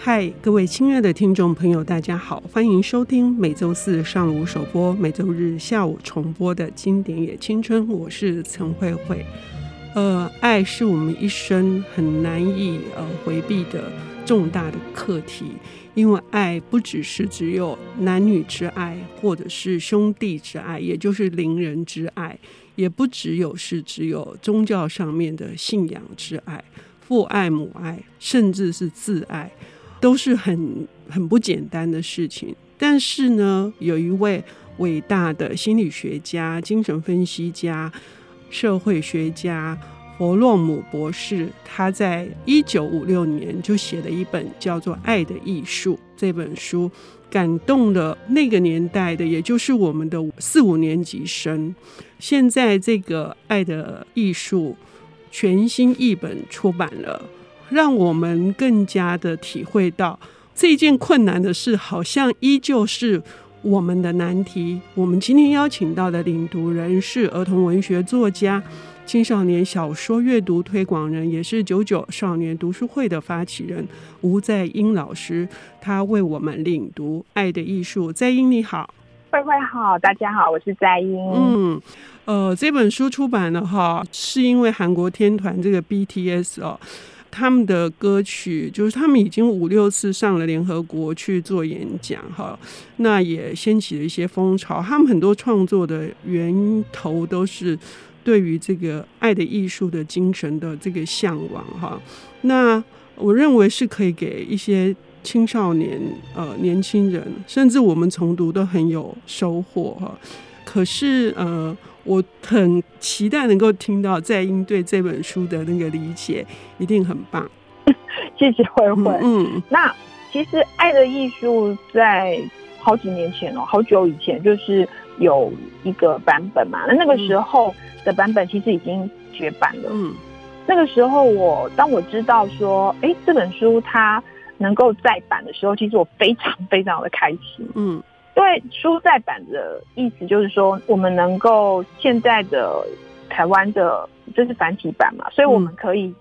嗨，各位亲爱的听众朋友，大家好，欢迎收听每周四上午首播、每周日下午重播的经典也青春。我是陈慧慧。呃，爱是我们一生很难以呃回避的重大的课题，因为爱不只是只有男女之爱，或者是兄弟之爱，也就是邻人之爱，也不只有是只有宗教上面的信仰之爱，父爱母爱，甚至是自爱。都是很很不简单的事情，但是呢，有一位伟大的心理学家、精神分析家、社会学家弗洛姆博士，他在一九五六年就写了一本叫做《爱的艺术》这本书，感动了那个年代的，也就是我们的四五年级生。现在这个《爱的艺术》全新译本出版了。让我们更加的体会到这件困难的事，好像依旧是我们的难题。我们今天邀请到的领读人是儿童文学作家、青少年小说阅读推广人，也是九九少年读书会的发起人吴在英老师。他为我们领读《爱的艺术》。在英你好，慧慧好，大家好，我是在英。嗯，呃，这本书出版了哈，是因为韩国天团这个 BTS 哦。他们的歌曲就是他们已经五六次上了联合国去做演讲哈，那也掀起了一些风潮。他们很多创作的源头都是对于这个爱的艺术的精神的这个向往哈。那我认为是可以给一些青少年呃年轻人，甚至我们重读都很有收获哈。可是呃。我很期待能够听到在英对这本书的那个理解，一定很棒。谢谢慧慧。嗯，那其实《爱的艺术》在好几年前哦，好久以前就是有一个版本嘛。那那个时候的版本其实已经绝版了。嗯，那个时候我当我知道说，哎，这本书它能够再版的时候，其实我非常非常的开心。嗯。因为书在版的意思就是说，我们能够现在的台湾的这是繁体版嘛，所以我们可以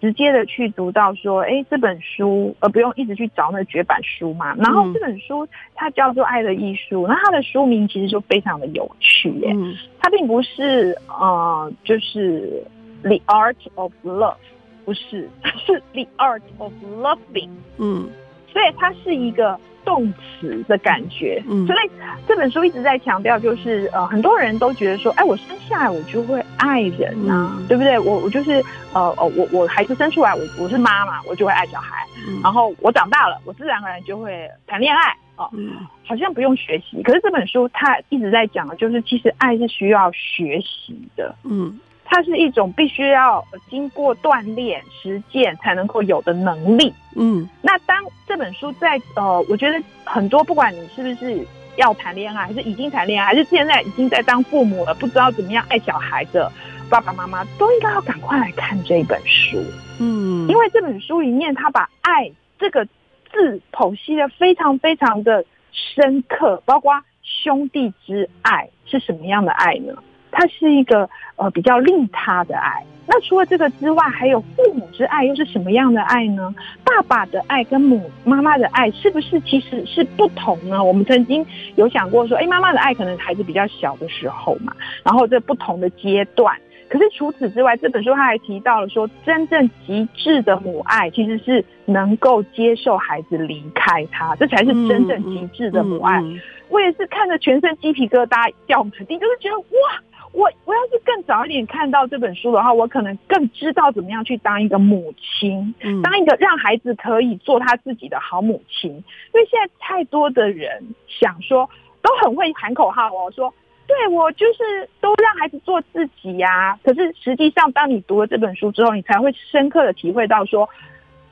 直接的去读到说，哎，这本书，而不用一直去找那绝版书嘛。然后这本书它叫做《爱的艺术》，那它的书名其实就非常的有趣耶，它并不是呃，就是 The Art of Love，不是，是 The Art of Loving，嗯，所以它是一个。动词的感觉，嗯，所以这本书一直在强调，就是呃，很多人都觉得说，哎，我生下来我就会爱人啊，嗯、对不对？我我就是呃呃，我我孩子生出来，我我是妈妈，我就会爱小孩，嗯、然后我长大了，我自然而然就会谈恋爱哦，嗯、好像不用学习。可是这本书它一直在讲的，就是其实爱是需要学习的，嗯。它是一种必须要经过锻炼、实践才能够有的能力。嗯，那当这本书在呃，我觉得很多不管你是不是要谈恋爱，还是已经谈恋爱，还是现在已经在当父母了，不知道怎么样爱小孩的爸爸妈妈，都应该要赶快来看这本书。嗯，因为这本书里面，他把“爱”这个字剖析的非常非常的深刻，包括兄弟之爱是什么样的爱呢？它是一个呃比较利他的爱。那除了这个之外，还有父母之爱又是什么样的爱呢？爸爸的爱跟母妈妈的爱是不是其实是不同呢？我们曾经有想过说，哎，妈妈的爱可能孩子比较小的时候嘛，然后这不同的阶段。可是除此之外，这本书他还提到了说，真正极致的母爱其实是能够接受孩子离开他，这才是真正极致的母爱。我也是看着全身鸡皮疙瘩掉满地，就是觉得哇！我我要是更早一点看到这本书的话，我可能更知道怎么样去当一个母亲，嗯、当一个让孩子可以做他自己的好母亲。因为现在太多的人想说，都很会喊口号哦，说对我就是都让孩子做自己呀、啊。可是实际上，当你读了这本书之后，你才会深刻的体会到说，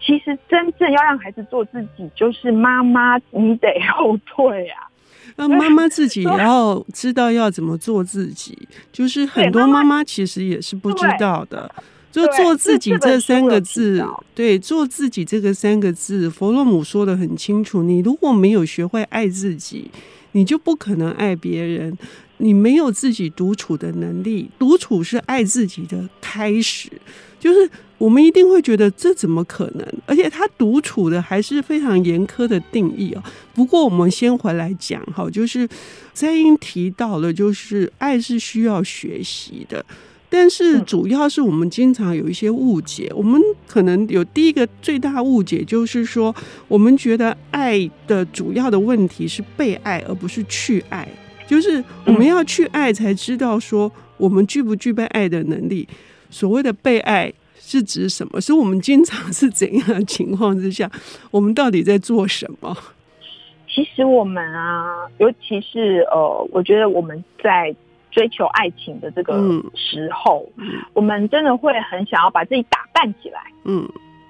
其实真正要让孩子做自己，就是妈妈你得后退啊。那妈妈自己也要知道要怎么做自己，就是很多妈妈其实也是不知道的。就做自己这三个字，对，做自己这个三个字，弗洛姆说的很清楚。你如果没有学会爱自己，你就不可能爱别人。你没有自己独处的能力，独处是爱自己的开始。就是我们一定会觉得这怎么可能？而且他独处的还是非常严苛的定义哦。不过我们先回来讲哈，就是在英提到了，就是爱是需要学习的。但是主要是我们经常有一些误解，我们可能有第一个最大误解就是说，我们觉得爱的主要的问题是被爱，而不是去爱。就是我们要去爱，才知道说我们具不具备爱的能力。所谓的被爱是指什么？是我们经常是怎样的情况之下，我们到底在做什么？其实我们啊，尤其是呃，我觉得我们在追求爱情的这个时候，嗯，我们真的会很想要把自己打扮起来，嗯。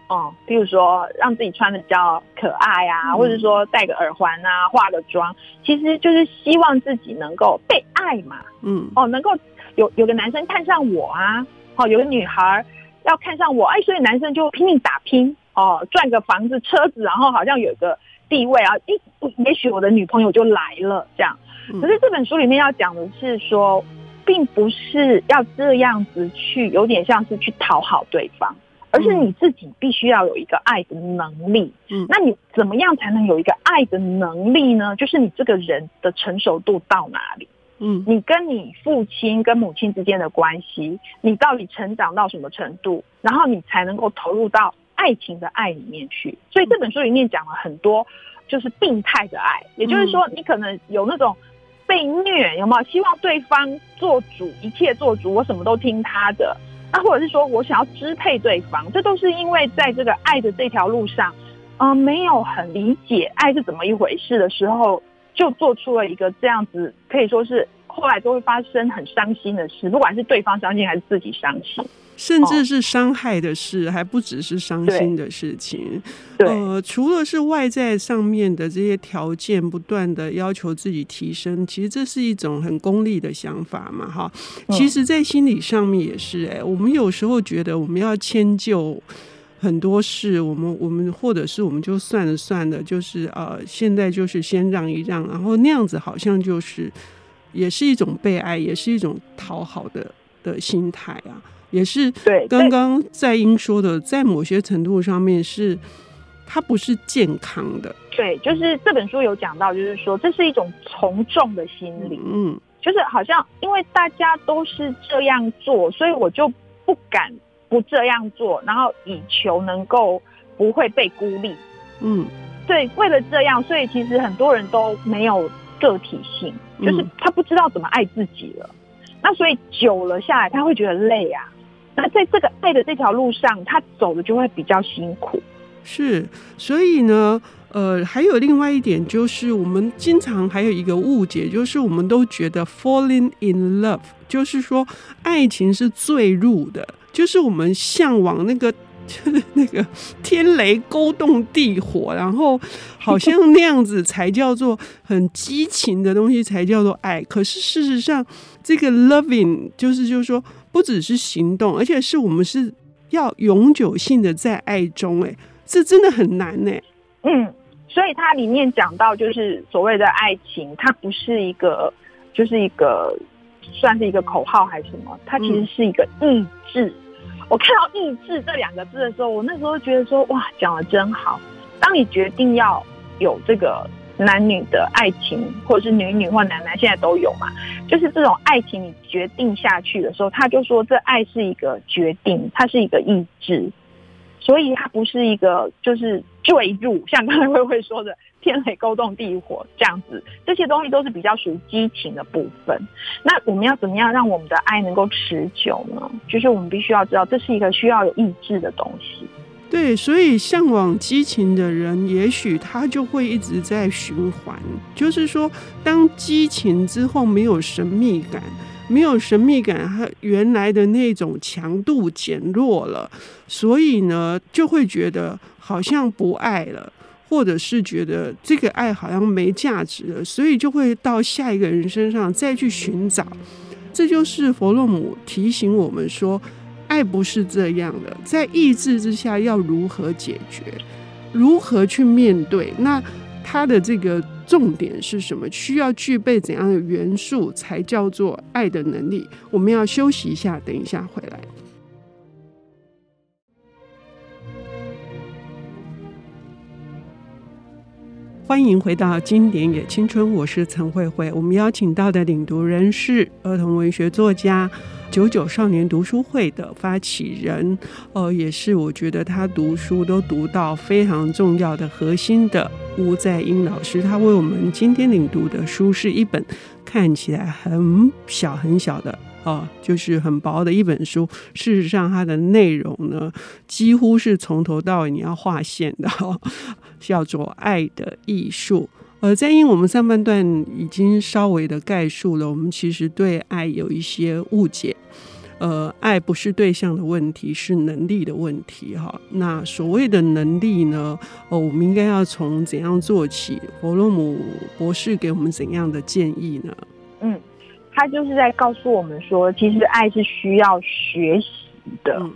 哦，比如说让自己穿的比较可爱啊，嗯、或者说戴个耳环啊，化个妆，其实就是希望自己能够被爱嘛。嗯，哦，能够有有个男生看上我啊，哦，有个女孩要看上我，哎，所以男生就拼命打拼，哦，赚个房子、车子，然后好像有一个地位啊，一，也许我的女朋友就来了这样。可是这本书里面要讲的是说，并不是要这样子去，有点像是去讨好对方。而是你自己必须要有一个爱的能力，嗯，那你怎么样才能有一个爱的能力呢？就是你这个人的成熟度到哪里，嗯，你跟你父亲跟母亲之间的关系，你到底成长到什么程度，然后你才能够投入到爱情的爱里面去。所以这本书里面讲了很多，就是病态的爱，也就是说，你可能有那种被虐，有没有？希望对方做主，一切做主，我什么都听他的。那或者是说我想要支配对方，这都是因为在这个爱的这条路上，嗯、呃，没有很理解爱是怎么一回事的时候，就做出了一个这样子，可以说是后来都会发生很伤心的事，不管是对方伤心还是自己伤心。甚至是伤害的事，还不只是伤心的事情。对，呃，除了是外在上面的这些条件，不断的要求自己提升，其实这是一种很功利的想法嘛，哈。其实，在心理上面也是，哎，我们有时候觉得我们要迁就很多事，我们我们或者是我们就算了算了，就是呃，现在就是先让一让，然后那样子好像就是也是一种被爱，也是一种讨好的的心态啊。也是对，刚刚在英说的，在某些程度上面是，它不是健康的。对，就是这本书有讲到，就是说这是一种从众的心理，嗯，就是好像因为大家都是这样做，所以我就不敢不这样做，然后以求能够不会被孤立。嗯，对，为了这样，所以其实很多人都没有个体性，就是他不知道怎么爱自己了。那所以久了下来，他会觉得累啊。那在这个爱的这条路上，他走的就会比较辛苦。是，所以呢，呃，还有另外一点就是，我们经常还有一个误解，就是我们都觉得 falling in love，就是说爱情是坠入的，就是我们向往那个，就是那个天雷勾动地火，然后好像那样子才叫做很激情的东西，才叫做爱。可是事实上，这个 loving 就是就是说。不只是行动，而且是我们是要永久性的在爱中，哎，这真的很难呢。嗯，所以它里面讲到，就是所谓的爱情，它不是一个，就是一个算是一个口号还是什么？它其实是一个意志。嗯、我看到“意志”这两个字的时候，我那时候觉得说，哇，讲的真好。当你决定要有这个。男女的爱情，或者是女女或男男，现在都有嘛。就是这种爱情，你决定下去的时候，他就说这爱是一个决定，它是一个意志，所以它不是一个就是坠入，像刚才慧慧说的天雷勾动地火这样子。这些东西都是比较属于激情的部分。那我们要怎么样让我们的爱能够持久呢？就是我们必须要知道，这是一个需要有意志的东西。对，所以向往激情的人，也许他就会一直在循环。就是说，当激情之后没有神秘感，没有神秘感，他原来的那种强度减弱了，所以呢，就会觉得好像不爱了，或者是觉得这个爱好像没价值了，所以就会到下一个人身上再去寻找。这就是弗洛姆提醒我们说。爱不是这样的，在意志之下要如何解决，如何去面对？那他的这个重点是什么？需要具备怎样的元素才叫做爱的能力？我们要休息一下，等一下回来。欢迎回到《经典也青春》，我是陈慧慧。我们邀请到的领读人是儿童文学作家。九九少年读书会的发起人，呃，也是我觉得他读书都读到非常重要的核心的吴在英老师，他为我们今天领读的书是一本看起来很小很小的，哦、就是很薄的一本书。事实上，它的内容呢，几乎是从头到尾你要划线的，叫做《爱的艺术》。呃，在因我们上半段已经稍微的概述了，我们其实对爱有一些误解。呃，爱不是对象的问题，是能力的问题。哈，那所谓的能力呢？哦，我们应该要从怎样做起？弗洛姆博士给我们怎样的建议呢？嗯，他就是在告诉我们说，其实爱是需要学习的，嗯，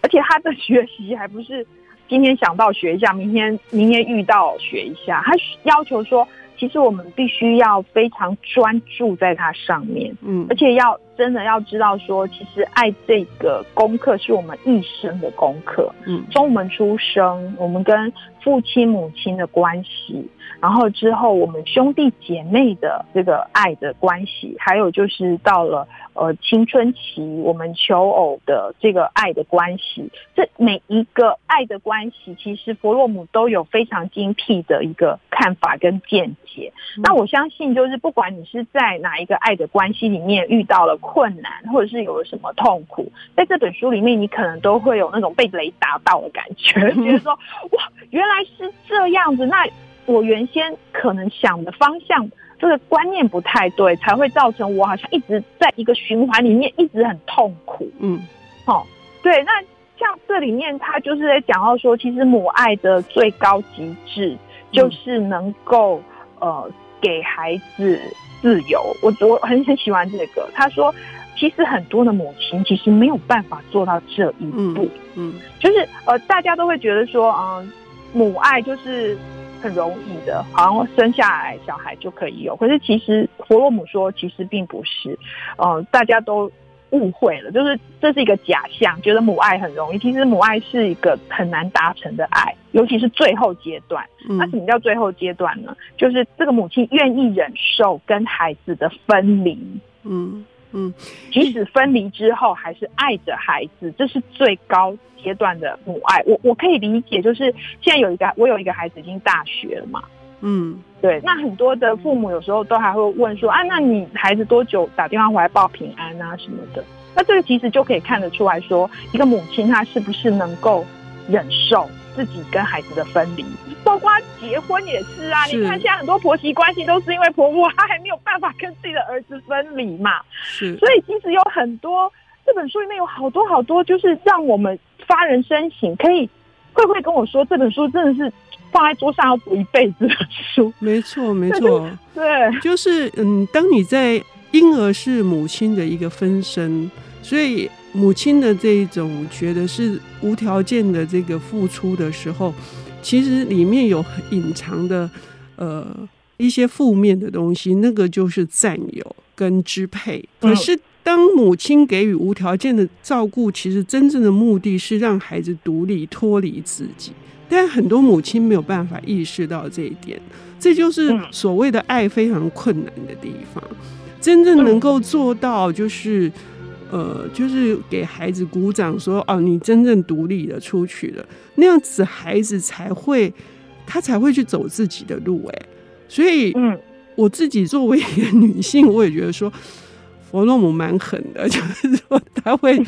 而且他的学习还不是。今天想到学一下，明天明天遇到学一下。他要求说，其实我们必须要非常专注在它上面，嗯，而且要真的要知道说，其实爱这个功课是我们一生的功课，嗯，从我们出生，我们跟父亲母亲的关系，然后之后我们兄弟姐妹的这个爱的关系，还有就是到了。呃，青春期我们求偶的这个爱的关系，这每一个爱的关系，其实弗洛姆都有非常精辟的一个看法跟见解。嗯。那我相信，就是不管你是在哪一个爱的关系里面遇到了困难，或者是有了什么痛苦，在这本书里面，你可能都会有那种被雷打到的感觉，觉 得说哇，原来是这样子。那我原先可能想的方向。这个观念不太对，才会造成我好像一直在一个循环里面，一直很痛苦。嗯，好、哦，对。那像这里面，他就是在讲到说，其实母爱的最高极致就是能够、嗯、呃给孩子自由。我我很很喜欢这个。他说，其实很多的母亲其实没有办法做到这一步。嗯，嗯就是呃，大家都会觉得说，嗯、呃，母爱就是。很容易的，好像生下来小孩就可以有。可是其实弗洛姆说，其实并不是。嗯、呃，大家都误会了，就是这是一个假象，觉得母爱很容易。其实母爱是一个很难达成的爱，尤其是最后阶段。那什么叫最后阶段呢？就是这个母亲愿意忍受跟孩子的分离。嗯。嗯，即使分离之后，还是爱着孩子，这是最高阶段的母爱。我我可以理解，就是现在有一个我有一个孩子已经大学了嘛。嗯，对。那很多的父母有时候都还会问说啊，那你孩子多久打电话回来报平安啊什么的？那这个其实就可以看得出来说，一个母亲她是不是能够忍受。自己跟孩子的分离，包括结婚也是啊。是你看现在很多婆媳关系都是因为婆婆她还没有办法跟自己的儿子分离嘛。是，所以其实有很多这本书里面有好多好多，就是让我们发人深省。可以会不会跟我说，这本书真的是放在桌上要读一辈子的书？没错，没错，对，就是嗯，当你在婴儿是母亲的一个分身，所以。母亲的这一种觉得是无条件的这个付出的时候，其实里面有隐藏的呃一些负面的东西，那个就是占有跟支配。可是当母亲给予无条件的照顾，其实真正的目的是让孩子独立脱离自己。但很多母亲没有办法意识到这一点，这就是所谓的爱非常困难的地方。真正能够做到就是。呃，就是给孩子鼓掌说，说哦，你真正独立的出去了，那样子孩子才会，他才会去走自己的路。哎，所以，嗯，我自己作为一个女性，我也觉得说，佛洛姆蛮狠的，就是说他会，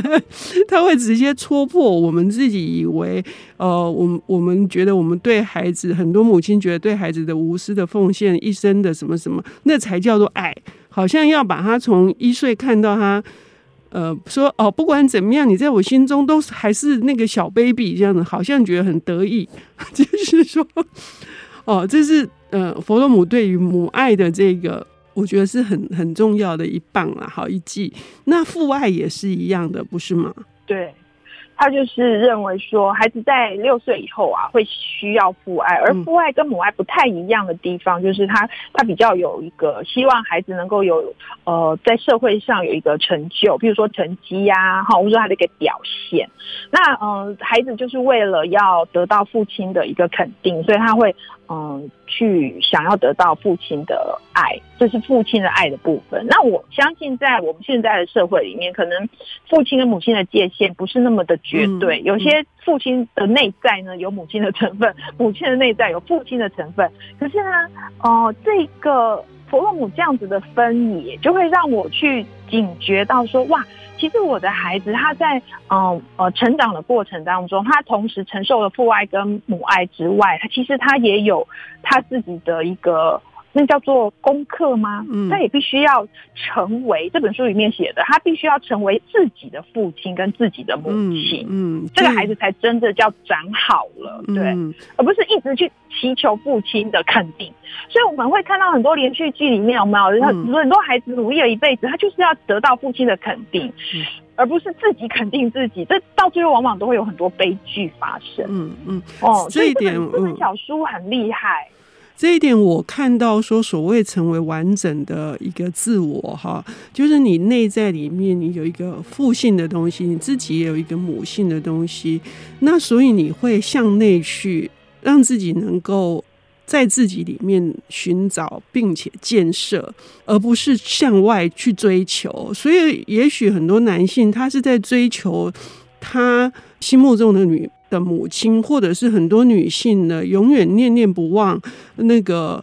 他会直接戳破我们自己以为，呃，我们我们觉得我们对孩子，很多母亲觉得对孩子的无私的奉献，一生的什么什么，那才叫做爱。好像要把他从一岁看到他，呃，说哦，不管怎么样，你在我心中都是还是那个小 baby 这样的，好像觉得很得意。就是说，哦，这是呃，弗洛姆对于母爱的这个，我觉得是很很重要的一棒啊，好一记。那父爱也是一样的，不是吗？对，他就是认为说，孩子在六岁以后啊，会需要父爱，而父爱跟母爱不太一样的地方，就是他他比较有一个希望孩子能够有呃在社会上有一个成就，比如说成绩呀，哈，或者说他的一个表现。那嗯、呃，孩子就是为了要得到父亲的一个肯定，所以他会。嗯，去想要得到父亲的爱，这是父亲的爱的部分。那我相信，在我们现在的社会里面，可能父亲跟母亲的界限不是那么的绝对。有些父亲的内在呢，有母亲的成分，母亲的内在有父亲的成分。可是呢，哦、呃，这个佛洛姆这样子的分野，就会让我去警觉到说，哇。其实我的孩子他在嗯呃成长的过程当中，他同时承受了父爱跟母爱之外，他其实他也有他自己的一个。那叫做功课吗？嗯，他也必须要成为这本书里面写的，他必须要成为自己的父亲跟自己的母亲，嗯，嗯，这个孩子才真的叫长好了，对，嗯，而不是一直去祈求父亲的肯定。所以我们会看到很多连续剧里面有没有，很多很多孩子努力了一辈子，他就是要得到父亲的肯定，嗯，而不是自己肯定自己，这到最后往往都会有很多悲剧发生。嗯嗯，哦，这一点，这本小书很厉害。这一点我看到说，所谓成为完整的一个自我哈，就是你内在里面你有一个父性的东西，你自己也有一个母性的东西，那所以你会向内去让自己能够在自己里面寻找并且建设，而不是向外去追求。所以也许很多男性他是在追求他心目中的女的母亲，或者是很多女性呢，永远念念不忘那个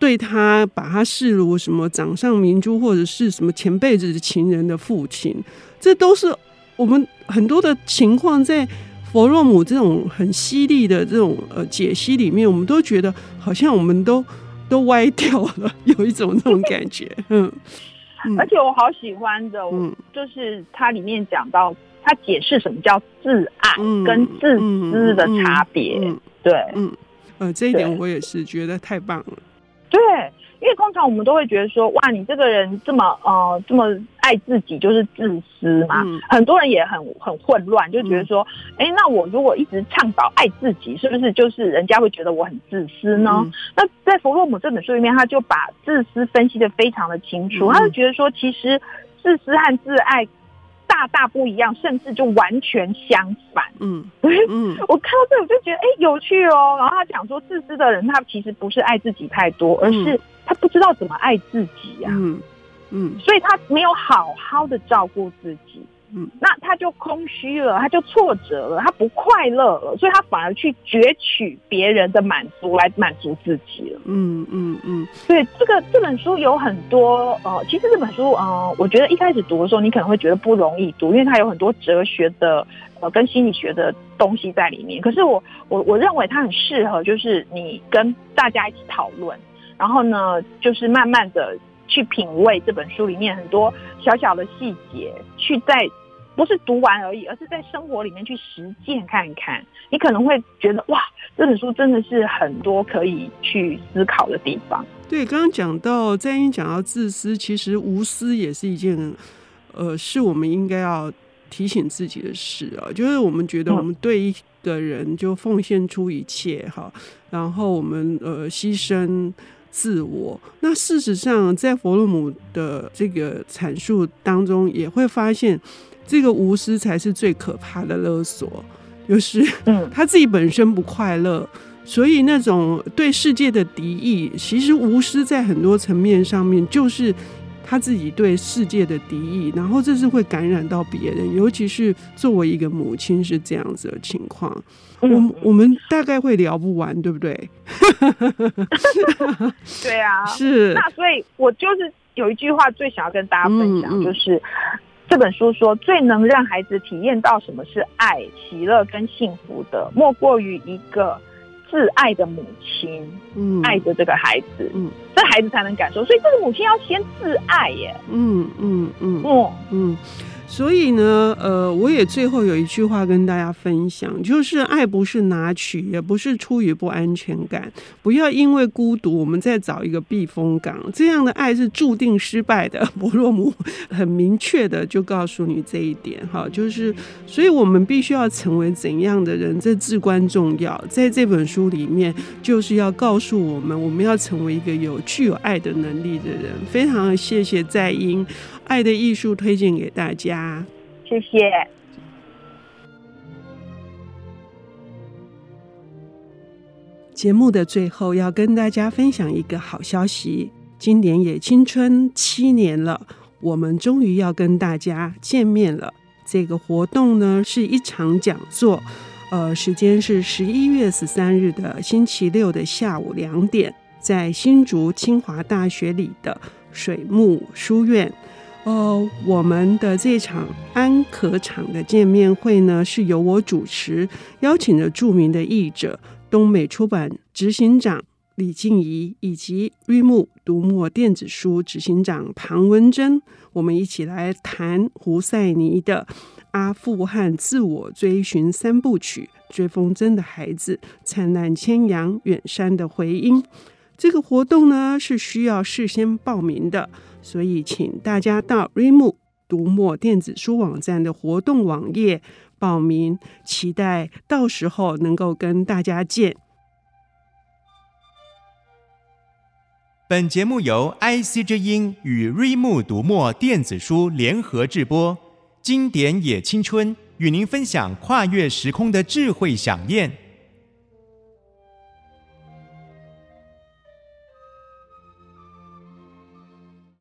对她把她视如什么掌上明珠，或者是什么前辈子的情人的父亲，这都是我们很多的情况，在佛洛姆这种很犀利的这种呃解析里面，我们都觉得好像我们都 都歪掉了，有一种那种感觉，嗯。而且我好喜欢的，嗯，就是它里面讲到。他解释什么叫自爱跟自私的差别，嗯嗯嗯嗯，对，嗯，呃，这一点我也是觉得太棒了。对，因为通常我们都会觉得说，哇，你这个人这么呃这么爱自己，就是自私嘛。嗯、很多人也很很混乱，就觉得说，哎、嗯，那我如果一直倡导爱自己，是不是就是人家会觉得我很自私呢？嗯、那在佛洛姆这本书里面，他就把自私分析的非常的清楚，嗯、他就觉得说，其实自私和自爱。大大不一样，甚至就完全相反。嗯 嗯，我看到这我就觉得哎、欸、有趣哦。然后他讲说，自私的人他其实不是爱自己太多，而是他不知道怎么爱自己呀、啊。嗯嗯，所以他没有好好的照顾自己。嗯，那他就空虚了，他就挫折了，他不快乐了，所以他反而去攫取别人的满足来满足自己了。嗯嗯嗯，所以这个这本书有很多呃，其实这本书呃，我觉得一开始读的时候，你可能会觉得不容易读，因为它有很多哲学的呃跟心理学的东西在里面。可是我我我认为它很适合，就是你跟大家一起讨论，然后呢，就是慢慢的去品味这本书里面很多小小的细节，去在。不是读完而已，而是在生活里面去实践看看，你可能会觉得哇，这本书真的是很多可以去思考的地方。对，刚刚讲到在英讲到自私，其实无私也是一件，呃，是我们应该要提醒自己的事啊。就是我们觉得我们对一个人就奉献出一切哈，嗯、然后我们呃牺牲自我。那事实上，在佛洛姆的这个阐述当中，也会发现。这个无私才是最可怕的勒索，就是他自己本身不快乐，所以那种对世界的敌意，其实无私在很多层面上面就是他自己对世界的敌意，然后这是会感染到别人，尤其是作为一个母亲是这样子的情况。我我们大概会聊不完，对不对？对啊，是。那所以我就是有一句话最想要跟大家分享，就是。这本书说，最能让孩子体验到什么是爱、喜乐跟幸福的，莫过于一个自爱的母亲，嗯，爱着这个孩子，嗯，这孩子才能感受。所以，这个母亲要先自爱耶，嗯嗯嗯，嗯，嗯。所以呢，呃，我也最后有一句话跟大家分享，就是爱不是拿取，也不是出于不安全感。不要因为孤独，我们再找一个避风港，这样的爱是注定失败的。伯洛姆很明确的就告诉你这一点，哈，就是，所以我们必须要成为怎样的人，这至关重要。在这本书里面，就是要告诉我们，我们要成为一个有具有爱的能力的人。非常谢谢在英。爱的艺术推荐给大家，谢谢。节目的最后要跟大家分享一个好消息：今年也青春七年了，我们终于要跟大家见面了。这个活动呢是一场讲座，呃，时间是十一月十三日的星期六的下午两点，在新竹清华大学里的水木书院。呃，我们的这场安可场的见面会呢，是由我主持，邀请了著名的译者东美出版执行长李静怡，以及瑞木读墨电子书执行长庞文珍，我们一起来谈胡塞尼的《阿富汗自我追寻三部曲》：追风筝的孩子、灿烂千阳、远山的回音。这个活动呢，是需要事先报名的。所以，请大家到瑞木读墨电子书网站的活动网页报名，期待到时候能够跟大家见。本节目由 IC 之音与瑞木读墨电子书联合制播，经典也青春与您分享跨越时空的智慧饗宴。